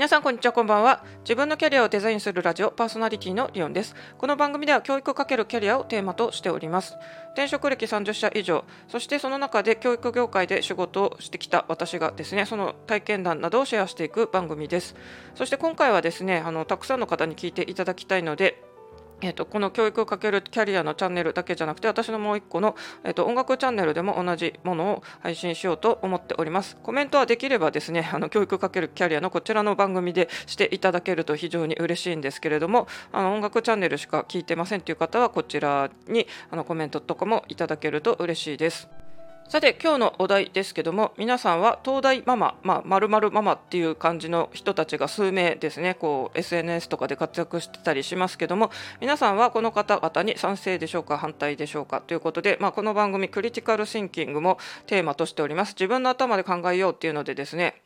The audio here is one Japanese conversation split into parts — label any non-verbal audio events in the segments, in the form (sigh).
皆さんこんにちはこんばんは。自分のキャリアをデザインするラジオパーソナリティのリオンです。この番組では教育かけるキャリアをテーマとしております。転職歴30社以上。そしてその中で教育業界で仕事をしてきた私がですねその体験談などをシェアしていく番組です。そして今回はですねあのたくさんの方に聞いていただきたいのでえーと、この教育をかけるキャリアのチャンネルだけじゃなくて私のもう1個の、えーと、音楽チャンネルでも同じものを配信しようと思っております。コメントはできればですねあの教育かけるキャリアのこちらの番組でしていただけると非常に嬉しいんですけれどもあの音楽チャンネルしか聞いてませんという方はこちらにあのコメントとかもいただけると嬉しいです。さて今日のお題ですけども皆さんは東大ママまあ、まるママっていう感じの人たちが数名ですね。こう SNS とかで活躍してたりしますけども皆さんはこの方々に賛成でしょうか反対でしょうかということで、まあ、この番組クリティカルシンキングもテーマとしております。自分の頭で考えようっていうのでですね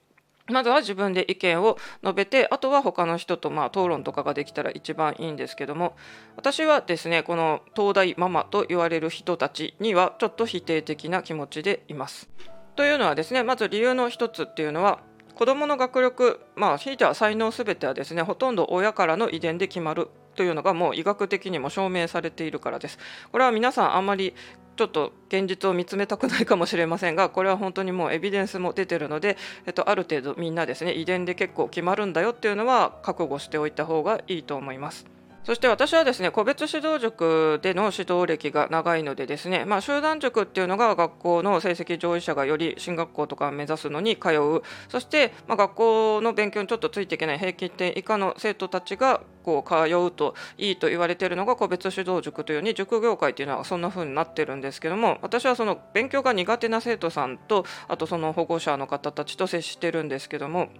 まずは自分で意見を述べてあとは他の人とまあ討論とかができたら一番いいんですけども私はですねこの東大ママと言われる人たちにはちょっと否定的な気持ちでいます。というのはですねまず理由の一つっていうのは子どもの学力まあひいては才能すべてはですねほとんど親からの遺伝で決まるというのがもう医学的にも証明されているからです。これは皆さんあんまりちょっと現実を見つめたくないかもしれませんがこれは本当にもうエビデンスも出てるので、えっと、ある程度みんなですね遺伝で結構決まるんだよっていうのは覚悟しておいた方がいいと思います。そして私はですね個別指導塾での指導歴が長いのでですね、まあ、集団塾っていうのが学校の成績上位者がより進学校とかを目指すのに通う。そして、まあ、学校の勉強にちょっとついていけない平均点以下の生徒たちがこう通うといいと言われているのが個別指導塾というように塾業界というのはそんな風になってるんですけども私はその勉強が苦手な生徒さんとあとその保護者の方たちと接してるんですけども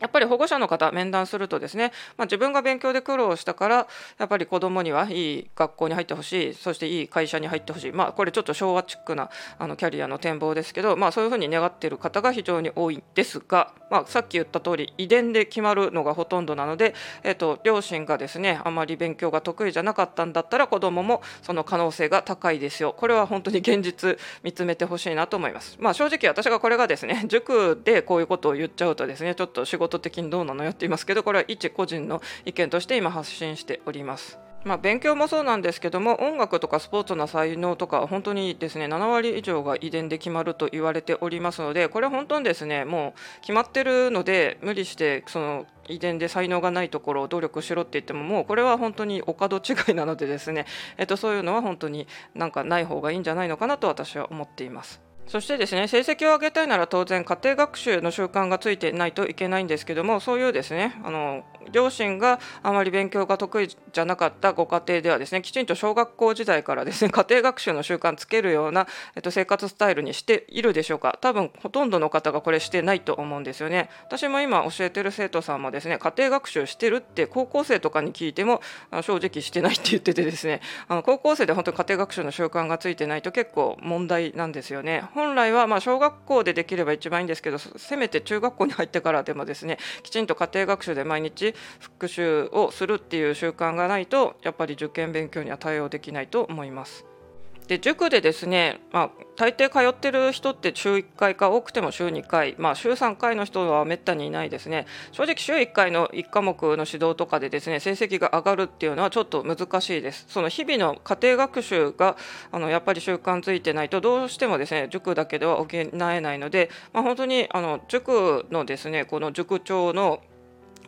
やっぱり保護者の方面談するとですね、まあ、自分が勉強で苦労したからやっぱり子どもにはいい学校に入ってほしいそしていい会社に入ってほしい、まあ、これちょっと昭和チックなあのキャリアの展望ですけど、まあ、そういうふうに願っている方が非常に多いですが、まあ、さっき言った通り遺伝で決まるのがほとんどなので、えーと、両親がですねあまり勉強が得意じゃなかったんだったら子どももその可能性が高いですよこれは本当に現実見つめてほしいなと思います。まあ、正直私がこれがですね塾でこういうことを言っちゃうとですねちょっと仕事的にどうなのよって言いますけどこれは一個人の意見として今発信しております。まあ、勉強もそうなんですけども音楽とかスポーツの才能とか本当にですね7割以上が遺伝で決まると言われておりますのでこれは本当にですねもう決まってるので無理してその遺伝で才能がないところを努力しろって言ってももうこれは本当にお門違いなのでですね、えっと、そういうのは本当になんかない方がいいんじゃないのかなと私は思っています。そしてですね成績を上げたいなら当然家庭学習の習慣がついてないといけないんですけどもそういうですねあの両親があまり勉強が得意じゃなかったご家庭ではですねきちんと小学校時代からですね家庭学習の習慣つけるような、えっと、生活スタイルにしているでしょうか。多分ほとんどの方がこれしてないと思うんですよね。私も今教えてる生徒さんもですね家庭学習してるって高校生とかに聞いても正直してないって言っててですねあの高校生で本当に家庭学習の習慣がついてないと結構問題なんですよね。本来はま小学校でできれば一番いいんですけどせめて中学校に入ってからでもですねきちんと家庭学習で毎日復習をするっていう習慣がないとやっぱり受験勉強には対応できないと思います。で塾でですね、まあ、大抵通ってる人って週1回か多くても週2回、まあ、週3回の人はめったにいないですね。正直週1回の1科目の指導とかでですね成績が上がるっていうのはちょっと難しいです。その日々の家庭学習があのやっぱり習慣ついてないとどうしてもですね塾だけでは補えないので、まあ、本当にあの塾のですねこの塾長の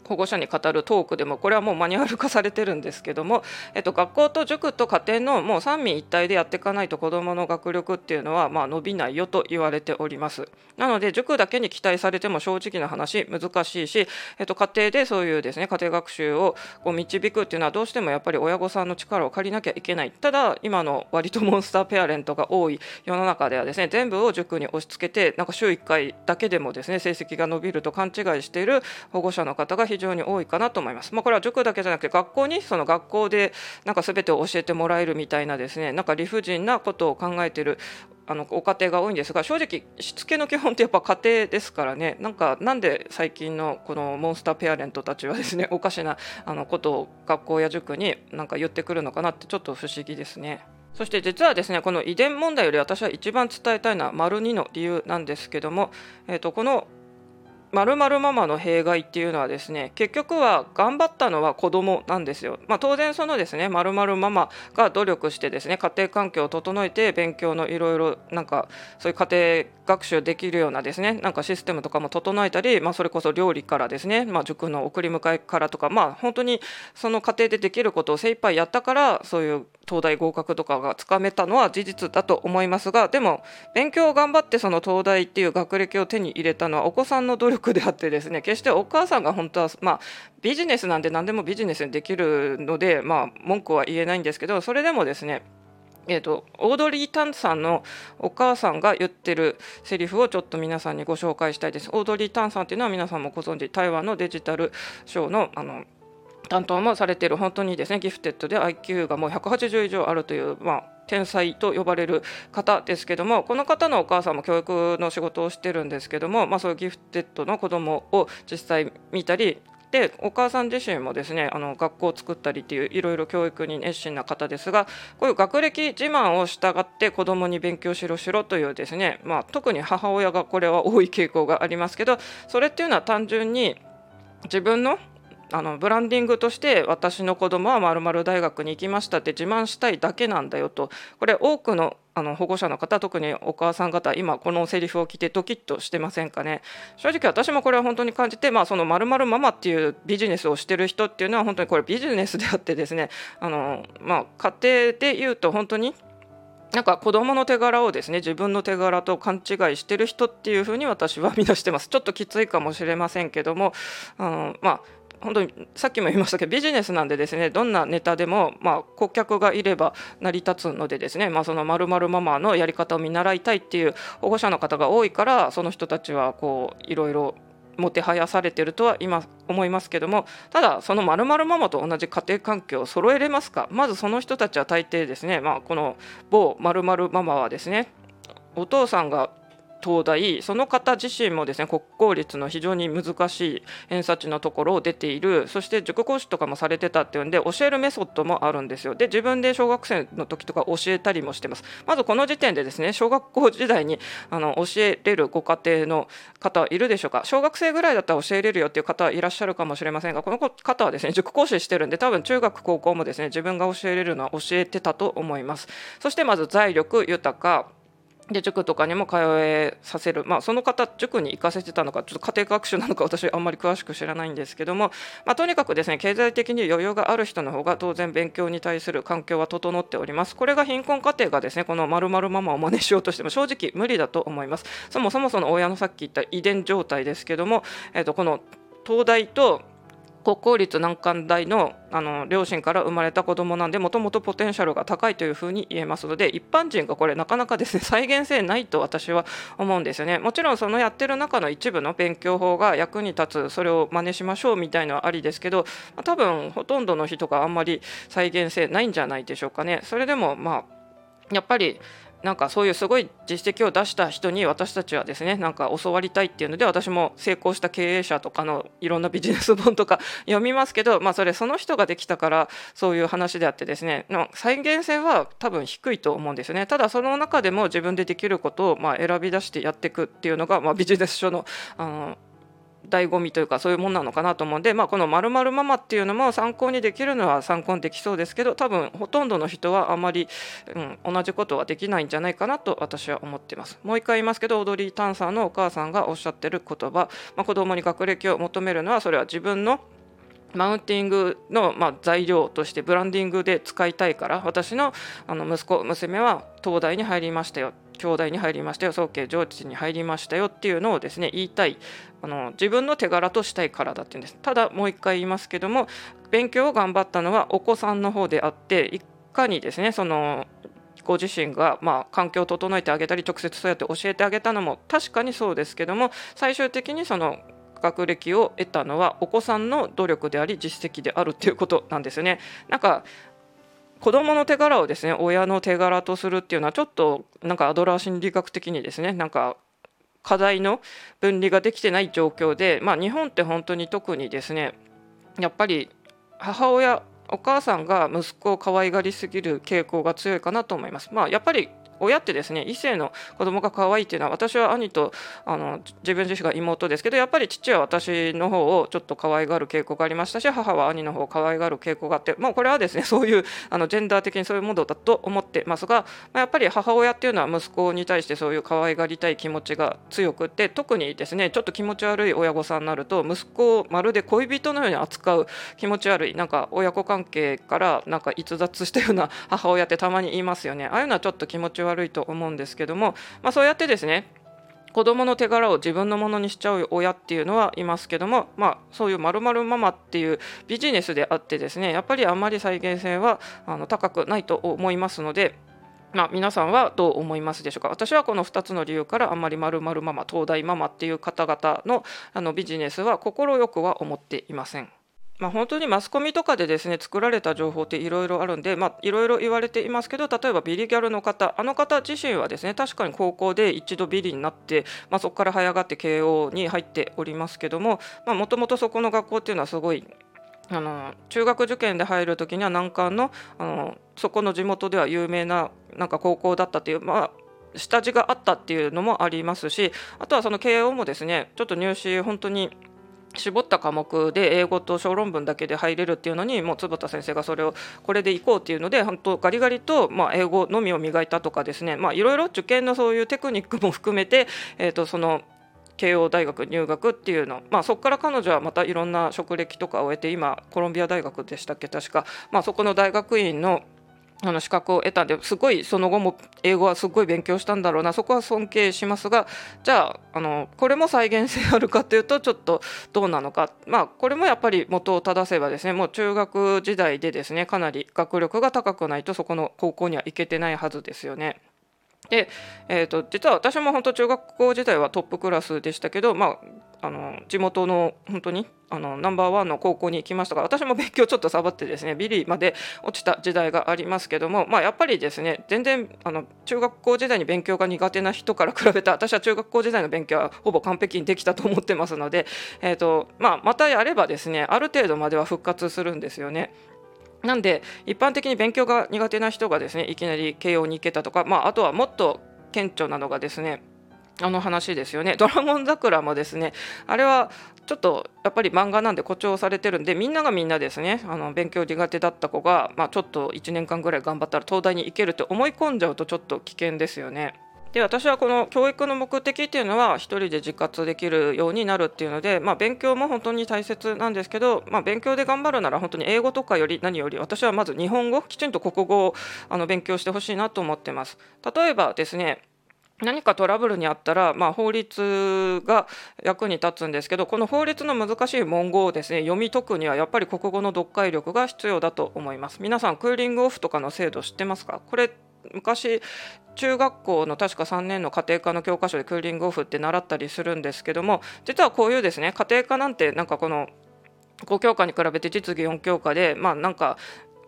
保護者に語るトークでもこれはもうマニュアル化されてるんですけども、えっと、学校と塾と家庭のもう三位一体でやっていかないと子どもの学力っていうのはまあ伸びないよと言われております。なので塾だけに期待されても正直な話難しいし、えっと、家庭でそういうですね家庭学習をこう導くっていうのはどうしてもやっぱり親御さんの力を借りなきゃいけない。ただ今の割とモンスターペアレントが多い世の中ではですね。全部を塾に押し付けてなんか週1回だけでもですね成績が伸びると勘違いしている保護者の方が非常に多いかなと思います。まあ、これは塾だけじゃなくて学校にその学校でなんか全てを教えてもらえるみたいなですねなんか理不尽なことを考えているあのご家庭が多いんですが正直しつけの基本ってやっぱ家庭ですからねなんかなんで最近のこのモンスターペアレントたちはですねおかしなあのことを学校や塾になんか言ってくるのかなってちょっと不思議ですね。そして実はですねこの遺伝問題より私は一番伝えたいのは丸2の理由なんですけども、えー、とこのまるママの弊害っていうのはですね結局は頑張ったのは子供なんですよ。まあ、当然そのですねまるママが努力してですね家庭環境を整えて勉強のいろいろなんかそういう家庭学習できるようなですねなんかシステムとかも整えたり、まあ、それこそ料理からですね、まあ、塾の送り迎えからとかまあ本当にその過程でできることを精一杯やったからそういう東大合格とかがつかめたのは事実だと思いますがでも勉強を頑張ってその東大っていう学歴を手に入れたのはお子さんの努力であってですね決してお母さんが本当はまあビジネスなんで何でもビジネスにできるのでまあ文句は言えないんですけどそれでもですねえーと、オードリー・タンさんのお母さんが言ってるセリフをちょっと皆さんにご紹介したいです。オードリー・タンさんっていうのは皆さんもご存知台湾のデジタルショーのあの担当もされている本当にですねギフテッドで IQ がもう180以上あるという、まあ、天才と呼ばれる方ですけどもこの方のお母さんも教育の仕事をしてるんですけども、まあ、そういうギフテッドの子供を実際見たりでお母さん自身もですねあの学校を作ったりっていういろいろ教育に熱心な方ですがこういう学歴自慢を従って子どもに勉強しろしろというですね、まあ、特に母親がこれは多い傾向がありますけどそれっていうのは単純に自分のあのブランディングとして私の子供はまる大学に行きましたって自慢したいだけなんだよと。これ多くのあの保護者の方特にお母さん方今このセリフを聞いてドキッとしてませんかね。正直私もこれは本当に感じてまあそのまるママっていうビジネスをしてる人っていうのは本当にこれビジネスであってですね。あのまあ家庭で言うと本当になんか子供の手柄をですね自分の手柄と勘違いしてる人っていうふうに私は見出してます。ちょっときついかもしれませんけどもあのまあ本当にさっきも言いましたけどビジネスなんでですねどんなネタでも、まあ、顧客がいれば成り立つのでですね、まあ、その〇〇ママのやり方を見習いたいっていう保護者の方が多いからその人たちはこういろいろもてはやされてるとは今思いますけどもただその〇〇ママと同じ家庭環境を揃えれますか？まずその人たちは大抵ですね、まあ、この某〇〇ママはですねお父さんが東大その方自身もですね国公立の非常に難しい偏差値のところを出ている。そして塾講師とかもされてたっていうんで教えるメソッドもあるんですよ。で自分で小学生の時とか教えたりもしてます。まずこの時点でですね小学校時代にあの教えれるご家庭の方いるでしょうか。小学生ぐらいだったら教えれるよっていう方はいらっしゃるかもしれませんがこの方はですね塾講師してるんで多分中学高校もですね自分が教えれるのは教えてたと思います。そしてまず財力豊か。で塾とかにも通えさせる、まあ、その方塾に行かせてたのかちょっと家庭学習なのか私あんまり詳しく知らないんですけども、まあ、とにかくですね経済的に余裕がある人の方が当然勉強に対する環境は整っております。これが貧困家庭がですねこの〇〇ママを真似しようとしても正直無理だと思います。そもそもその親のさっき言った遺伝状態ですけども、えー、とこの東大と国公立難関大のあの両親から生まれた子供なんでもともとポテンシャルが高いというふうに言えますので一般人がこれなかなかですね (laughs) 再現性ないと私は思うんですよね。もちろんそのやってる中の一部の勉強法が役に立つそれを真似しましょうみたいのはありですけど多分ほとんどの人があんまり再現性ないんじゃないでしょうかね。それでもまあやっぱりなんかそういうすごい実績を出した人に私たちはですねなんか教わりたいっていうので私も成功した経営者とかのいろんなビジネス本とか読みますけど、まあ、それその人ができたからそういう話であってですね再現性は多分低いと思うんですね。ただその中でも自分でできることをま選び出してやっていくっていうのが、まあ、ビジネス書のあの醍醐味というかそういうもんなのかなと思うんで、まあ、このまるママっていうのも参考にできるのは参考にできそうですけど多分ほとんどの人はあまり、うん、同じことはできないんじゃないかなと私は思っています。もう一回言いますけどオードリー・タンさんのお母さんがおっしゃってる言葉、まあ、子供に学歴を求めるのはそれは自分のマウンティングの、まあ、材料としてブランディングで使いたいから私のあの息子娘は東大に入りましたよ。兄弟に入りましたよ。早慶上智に入りましたよっていうのをですね言いたい。あの自分の手柄としたいからだっていうんです。ただもう一回言いますけども勉強を頑張ったのはお子さんの方であっていかにですねそのご自身がまあ環境を整えてあげたり直接そうやって教えてあげたのも確かにそうですけども最終的にその学歴を得たのはお子さんの努力であり実績であるということなんですね。なんか子どもの手柄をですね親の手柄とするっていうのはちょっとなんかアドラー心理学的にですねなんか課題の分離ができてない状況で、まあ、日本って本当に特にですねやっぱり母親お母さんが息子を可愛がりすぎる傾向が強いかなと思います。まあ、やっぱり親ってですね異性の子供が可愛いっていうのは私は兄とあの自分自身が妹ですけどやっぱり父は私の方をちょっと可愛がる傾向がありましたし母は兄の方を可愛がる傾向があってもうこれはですね (laughs) そういうあのジェンダー的にそういうものだと思ってますが、まあ、やっぱり母親っていうのは息子に対してそういう可愛がりたい気持ちが強くて特にですねちょっと気持ち悪い親御さんになると息子をまるで恋人のように扱う気持ち悪いなんか親子関係からなんか逸脱したような母親ってたまに言いますよね。ああいうのはちょっと気持ち悪いと思うんですけども、まあ、そうやってですね子供の手柄を自分のものにしちゃう親っていうのはいますけども、まあ、そういう〇〇ママっていうビジネスであってですねやっぱりあんまり再現性はあの高くないと思いますので。まあ、皆さんはどう思いますでしょうか？私はこの2つの理由からあんまり〇〇ママ東大ママっていう方々のあのビジネスは快くは思っていません。まあ、本当にマスコミとかでですね作られた情報っていろいろあるんでいろいろ言われていますけど例えばビリギャルの方あの方自身はですね確かに高校で一度ビリになって、まあ、そこから這い上がって慶応に入っておりますけどももともとそこの学校っていうのはすごいあの中学受験で入る時には難関のあのそこの地元では有名ななんか高校だったという、まあ、下地があったっていうのもありますしあとはその慶応もですねちょっと入試本当に絞った科目で英語と小論文だけで入れるっていうのにもう坪田先生がそれをこれでいこうっていうので本当ガリガリと、まあ、英語のみを磨いたとかですねいろいろ受験のそういうテクニックも含めて、えー、とその慶応大学入学っていうの、まあ、そこから彼女はまたいろんな職歴とかを終えて今コロンビア大学でしたっけ確か、まあ、そこの大学院のあの資格を得たんですごいその後も英語はすごい勉強したんだろうなそこは尊敬しますがじゃああのこれも再現性あるかというとちょっとどうなのかまあこれもやっぱり元を正せばですねもう中学時代でですねかなり学力が高くないとそこの高校には行けてないはずですよね。で、えーと、実は私も本当中学校時代はトップクラスでしたけど、まあ、あの地元の本当にあのナンバーワンの高校に行きましたが私も勉強ちょっとサボってですねビリまで落ちた時代がありますけども、まあ、やっぱりですね全然あの中学校時代に勉強が苦手な人から比べた私は中学校時代の勉強はほぼ完璧にできたと思ってますので、えーとまあ、またやればですねある程度までは復活するんですよね。なんで一般的に勉強が苦手な人がですねいきなり慶応に行けたとか、まあ、あとはもっと顕著なのがですねあの話ですよね「(laughs) ドラゴン桜」もですねあれはちょっとやっぱり漫画なんで誇張されてるんでみんながみんなですねあの勉強苦手だった子が、まあ、ちょっと1年間ぐらい頑張ったら東大に行けるって思い込んじゃうとちょっと危険ですよね。で私はこの教育の目的っていうのは1人で自活できるようになるっていうので、まあ、勉強も本当に大切なんですけど、まあ、勉強で頑張るなら本当に英語とかより何より私はまず日本語きちんと国語をあの勉強してほしいなと思ってます。例えばですね何かトラブルにあったら、まあ、法律が役に立つんですけどこの法律の難しい文言をですね読み解くにはやっぱり国語の読解力が必要だと思います皆さんクーリングオフとかの制度知ってますか？これ昔中学校の確か3年の家庭科の教科書でクーリングオフって習ったりするんですけども実はこういうですね家庭科なんてなんかこの5教科に比べて実技4教科でまあなんか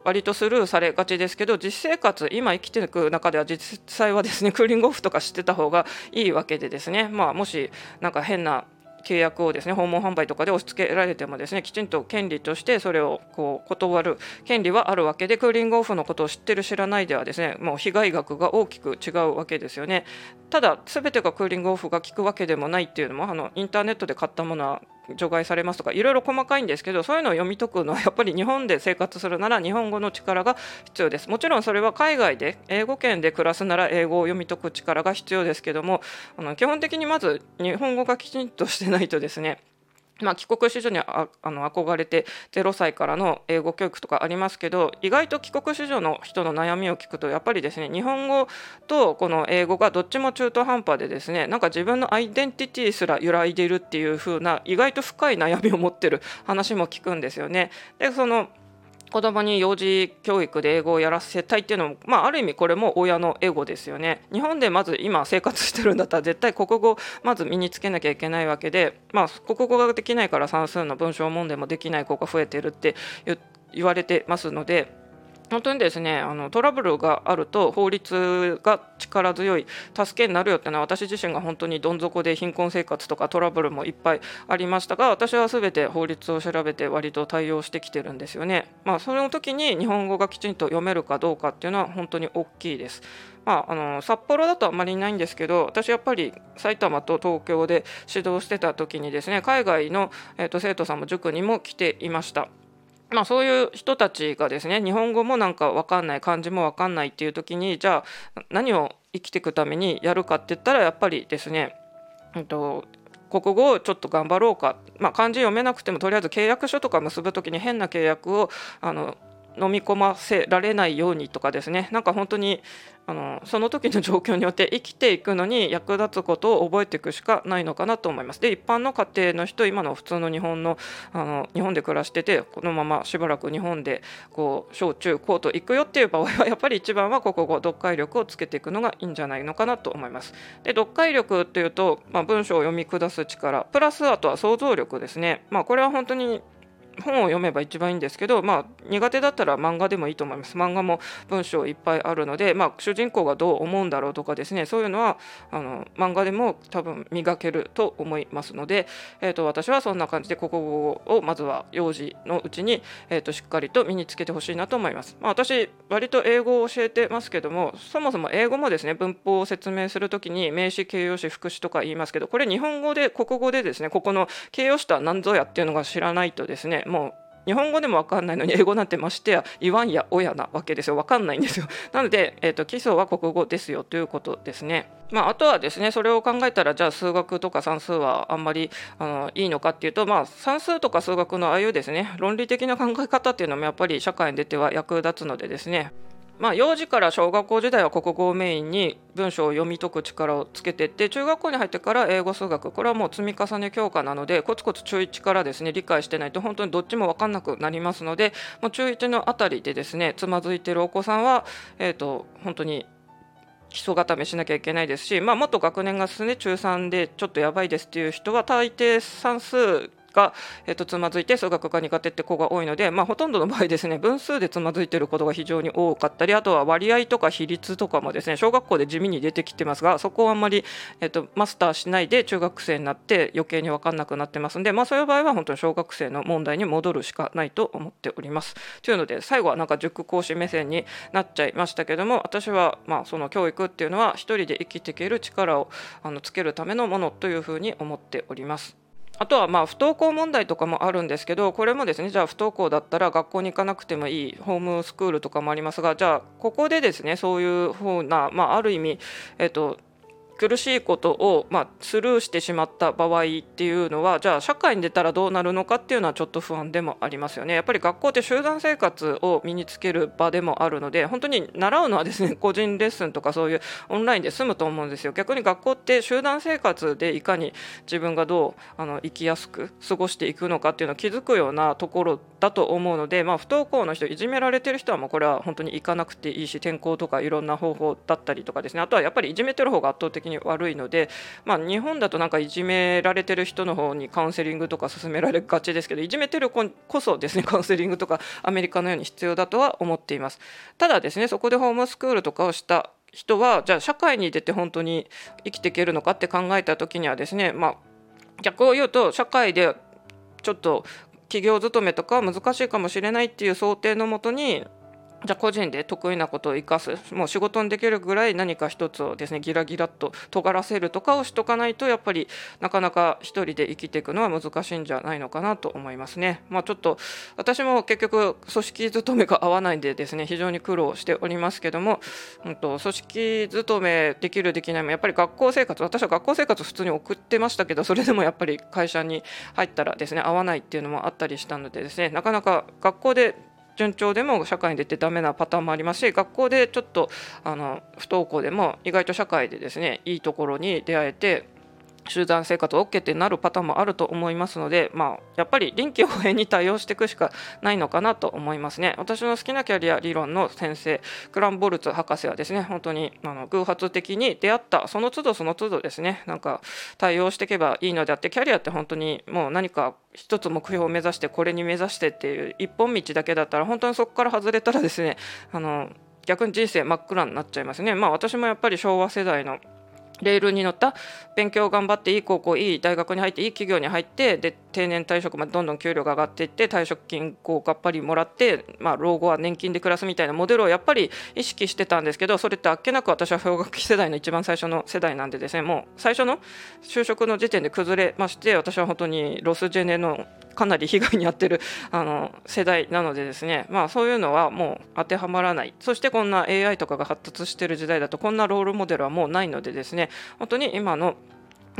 割とスルーされがちですけど実生活今生きていく中では実際はですねクーリングオフとか知ってた方がいいわけでですね。まあもしなんか変な契約をですね訪問販売とかで押し付けられてもですねきちんと権利としてそれをこう断る権利はあるわけでクーリングオフのことを知ってる知らないではですねもう被害額が大きく違うわけですよね。ただ全てがクーリングオフが効くわけでもないっていうのもあのインターネットで買ったものは除外されますとかいろいろ細かいんですけどそういうのを読み解くのは (laughs) やっぱり日本で生活するなら日本語の力が必要です。もちろんそれは海外で英語圏で暮らすなら英語を読み解く力が必要ですけどもあの基本的にまず日本語がきちんとしてないとですねまあ、帰国子女にああの憧れて0歳からの英語教育とかありますけど意外と帰国子女の人の悩みを聞くとやっぱりですね日本語とこの英語がどっちも中途半端でですねなんか自分のアイデンティティすら揺らいでいるっていう風な意外と深い悩みを持ってる話も聞くんですよね。でその子供に幼児教育で英語をやらせたいっていうのも、まあ、ある意味これも親のエゴですよね。日本でまず今生活してるんだったら絶対国語まず身につけなきゃいけないわけで、まあ、国語ができないから算数の文章問題もできない子が増えてるって言われてますので。本当にですねあのトラブルがあると法律が力強い助けになるよっていうのは私自身が本当にどん底で貧困生活とかトラブルもいっぱいありましたが私は全て法律を調べて割と対応してきてるんですよね。まあ、その時に日本語がきちんと読めるかどうかっていうのは本当に大きいです。まあ、あの札幌だとあまりないんですけど私やっぱり埼玉と東京で指導してた時にですね海外の、えーと生徒さんも塾にも来ていました。まあ、そういう人たちがですね日本語もなんか分かんない漢字も分かんないっていう時にじゃあ何を生きていくためにやるかって言ったらやっぱりですね、うんと、国語をちょっと頑張ろうか、まあ、漢字読めなくてもとりあえず契約書とか結ぶ時に変な契約をあの飲み込ませられないようにとかですねなんか本当にあのその時の状況によって生きていくのに役立つことを覚えていくしかないのかなと思います。で一般の家庭の人今の普通の日本のあの日本で暮らしててこのまましばらく日本でこう小中高と行くよっていう場合は (laughs) やっぱり一番は国語読解力をつけていくのがいいんじゃないのかなと思います。で読解力っていうと、まあ、文章を読み下す力プラスあとは想像力ですね。まあ、これは本当に本を読めば一番いいんですけど、まあ、苦手だったら漫画でもいいと思います。漫画も文章いっぱいあるので、まあ、主人公がどう思うんだろうとかですねそういうのはあの漫画でも多分磨けると思いますので、えーと、私はそんな感じで国語をまずは幼児のうちに、えーと、しっかりと身につけてほしいなと思います、まあ、私割と英語を教えてますけどもそもそも英語もですね文法を説明するときに名詞形容詞副詞とか言いますけどこれ日本語で国語でですねここの形容詞とは何ぞやっていうのが知らないとですねもう日本語でも分かんないのに英語なんてましてや言わんや親なわけですよ。分かんないんですよ。なので、えーと、基礎は国語ですよということですね。まあ、あとはですねそれを考えたらじゃあ数学とか算数はあんまりあのいいのかっていうと、まあ、算数とか数学のああいうですね論理的な考え方っていうのもやっぱり社会に出ては役立つのでですね。まあ、幼児から小学校時代は国語をメインに文章を読み解く力をつけてって中学校に入ってから英語数学これはもう積み重ね強化なのでコツコツ中1からですね理解してないと本当にどっちも分かんなくなりますのでもう中1のあたりでですねつまずいてるお子さんは、えーと、本当に基礎固めしなきゃいけないですし、まあ、もっと学年が進んで中3でちょっとやばいですっていう人は大抵算数が、えー、とつまずいて数学が苦手って子が多いので、まあ、ほとんどの場合ですね分数でつまずいてることが非常に多かったりあとは割合とか比率とかもですね小学校で地味に出てきてますがそこをあんまり、えー、とマスターしないで中学生になって余計に分かんなくなってますんで、まあ、そういう場合は本当に小学生の問題に戻るしかないと思っております。というので最後はなんか塾講師目線になっちゃいましたけども私はまあその教育っていうのは一人で生きていける力をあのつけるためのものというふうに思っております。あとはまあ不登校問題とかもあるんですけどこれもですねじゃあ不登校だったら学校に行かなくてもいいホームスクールとかもありますがじゃあここでですねそういうふうな、まあ、ある意味、えっと、苦しいことを、まあ、スルーしてしまった場合っていうのはじゃあ社会に出たらどうなるのかっていうのはちょっと不安でもありますよね。やっぱり学校って集団生活を身につける場でもあるので本当に習うのはですね個人レッスンとかそういうオンラインで済むと思うんですよ。逆に学校って集団生活でいかに自分がどうあの生きやすく過ごしていくのかっていうのを気づくようなところだと思うので、まあ、不登校の人いじめられてる人はもうこれは本当に行かなくていいし転校とかいろんな方法だったりとかですね。あとはやっぱりいじめてる方が圧倒的に悪いので、まあ、日本だとなんかいじめられてる人の方にカウンセリングとか勧められがちですけどいじめてる子こそですねカウンセリングとかアメリカのように必要だとは思っています。ただですねそこでホームスクールとかをした人はじゃあ社会に出て本当に生きていけるのかって考えた時にはですねまあ逆を言うと社会でちょっと企業勤めとかは難しいかもしれないっていう想定のもとにじゃあ個人で得意なことを生かすもう仕事にできるぐらい何か一つをですねギラギラっと尖らせるとかをしとかないとやっぱりなかなか一人で生きていくのは難しいんじゃないのかなと思いますね。まあ、ちょっと私も結局組織勤めが合わないんでですね非常に苦労しておりますけども、うんと、組織勤めできるできないもやっぱり学校生活私は学校生活普通に送ってましたけどそれでもやっぱり会社に入ったらですね合わないっていうのもあったりしたのでですねなかなか学校で順調でも社会に出てダメなパターンもありますし学校でちょっとあの不登校でも意外と社会でですねいいところに出会えて集団生活 OK ってなるパターンもあると思いますので、まあ、やっぱり臨機応変に対応していくしかないのかなと思いますね。私の好きなキャリア理論の先生クランボルツ博士はですね本当にあの偶発的に出会ったその都度その都度ですねなんか対応していけばいいのであってキャリアって本当にもう何か一つ目標を目指してこれに目指してっていう一本道だけだったら本当にそこから外れたらですねあの逆に人生真っ暗になっちゃいますね。まあ私もやっぱり昭和世代のレールに乗った勉強頑張っていい高校いい大学に入っていい企業に入ってで定年退職までどんどん給料が上がっていって退職金こうがっぱりもらって、まあ、老後は年金で暮らすみたいなモデルをやっぱり意識してたんですけどそれってあっけなく私は氷河期世代の一番最初の世代なんでですねもう最初の就職の時点で崩れまして私は本当にロスジェネのかなり被害に遭ってる (laughs) あの世代なのでですね、まあ、そういうのはもう当てはまらない。そしてこんな AI とかが発達してる時代だとこんなロールモデルはもうないのでですね。本当に今の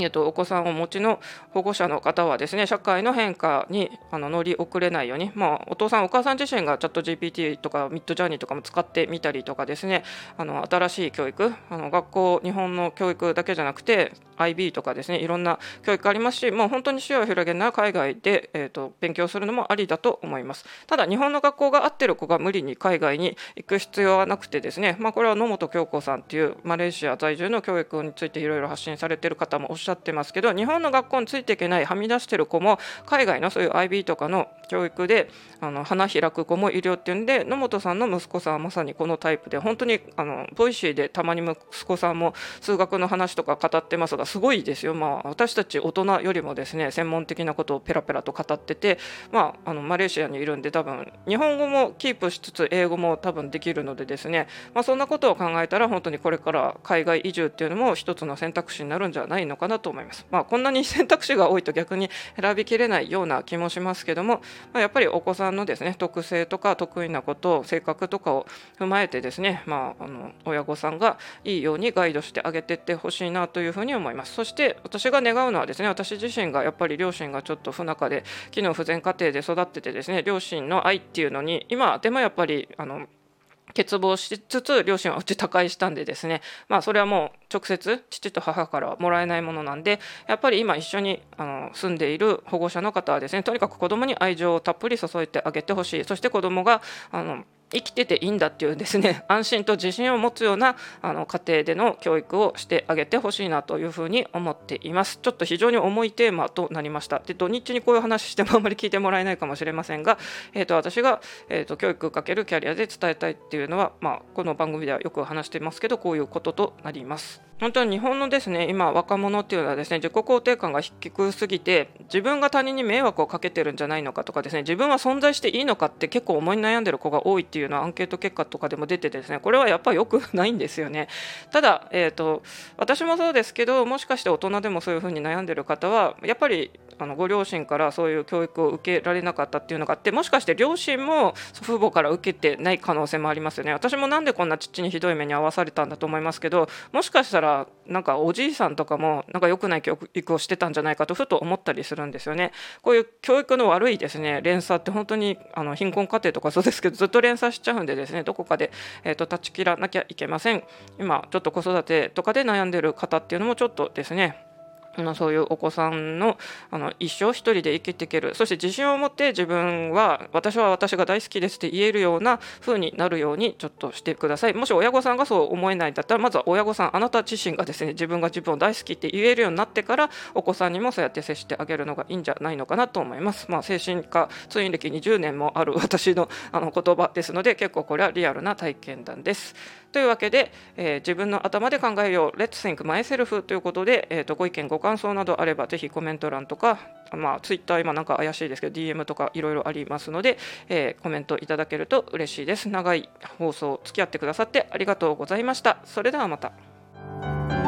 えっと、お子さんをお持ちの保護者の方はですね社会の変化にあの乗り遅れないように、まあ、お父さんお母さん自身がチャット GPT とかミッドジャーニーとかも使ってみたりとかですね。あの新しい教育あの学校日本の教育だけじゃなくて IB とかですねいろんな教育ありますしもう本当に視野を広げるなら海外で、えーと、勉強するのもありだと思います。ただ日本の学校が合ってる子が無理に海外に行く必要はなくてですね、まあ、これは野本京子さんっていうマレーシア在住の教育についていろいろ発信されてる方もおっしゃってますけど日本の学校についていけないはみ出してる子も海外のそういう IB とかの教育であの花開く子もいるよっていうんで野本さんの息子さんはまさにこのタイプで本当にあの Voicy でたまに息子さんも数学の話とか語ってますがすごいですよ、まあ、私たち大人よりもですね専門的なことをペラペラと語ってて、まあ、あのマレーシアにいるんで多分日本語もキープしつつ英語も多分できるのでですね、まあ、そんなことを考えたら本当にこれから海外移住っていうのも一つの選択肢になるんじゃないのかなと思います。まあ、こんなに選択肢が多いと (laughs) 逆に選びきれないような気もしますけども、まあ、やっぱりお子さんのですね特性とか得意なこと性格とかを踏まえてですね、まあ、あの親御さんがいいようにガイドしてあげてってほしいなというふうに思います。そして私が願うのはですね私自身がやっぱり両親がちょっと不仲で機能不全家庭で育っててですね両親の愛っていうのに今でもやっぱりあの欠乏しつつ両親はうち他界したんでですねまあそれはもう直接父と母からはもらえないものなんでやっぱり今一緒にあの住んでいる保護者の方はですねとにかく子供に愛情をたっぷり注いであげてほしい。そして子供があの生きてていいんだっていうですね (laughs) 安心と自信を持つようなあの家庭での教育をしてあげてほしいなというふうに思っています。ちょっと非常に重いテーマとなりました。で土日にこういう話してもあまり聞いてもらえないかもしれませんが、えーと、私が、えーと、教育かけるキャリアで伝えたいっていうのは、まあ、この番組ではよく話していますけどこういうこととなります。本当に日本のですね今若者っていうのはですね自己肯定感が低すぎて自分が他人に迷惑をかけてるんじゃないのかとかですね自分は存在していいのかって結構思い悩んでる子が多いっていうのはアンケート結果とかでも出てですねこれはやっぱり良くないんですよね。ただ、えーと、私もそうですけどもしかして大人でもそういうふうに悩んでる方はやっぱりあのご両親からそういう教育を受けられなかったっていうのがあってもしかして両親も祖父母から受けてない可能性もありますよね。私もなんでこんな父にひどい目に遭わされたんだと思いますけどもしかしたららなんかおじいさんとかもなんか良くない教育をしてたんじゃないかとふと思ったりするんですよね。こういう教育の悪いですね連鎖って本当にあの貧困家庭とかそうですけどずっと連鎖しちゃうんでですねどこかで、えーと、断ち切らなきゃいけません。今ちょっと子育てとかで悩んでる方っていうのもちょっとですねのそういうお子さんのあの一生一人で生きていける。そして自信を持って自分は私は私が大好きですって言えるような風になるようにちょっとしてください。もし親御さんがそう思えないんだったらまずは親御さんあなた自身がですね自分が自分を大好きって言えるようになってからお子さんにもそうやって接してあげるのがいいんじゃないのかなと思います。まあ精神科通院歴20年もある私のあの言葉ですので結構これはリアルな体験談です。というわけで、えー、自分の頭で考えよう Let's think myself ということで、えーと、ご意見ご感想などあればぜひコメント欄とか、まあ、Twitter 今なんか怪しいですけど DM とかいろいろありますので、えー、コメントいただけると嬉しいです。長い放送付き合ってくださってありがとうございました。それではまた。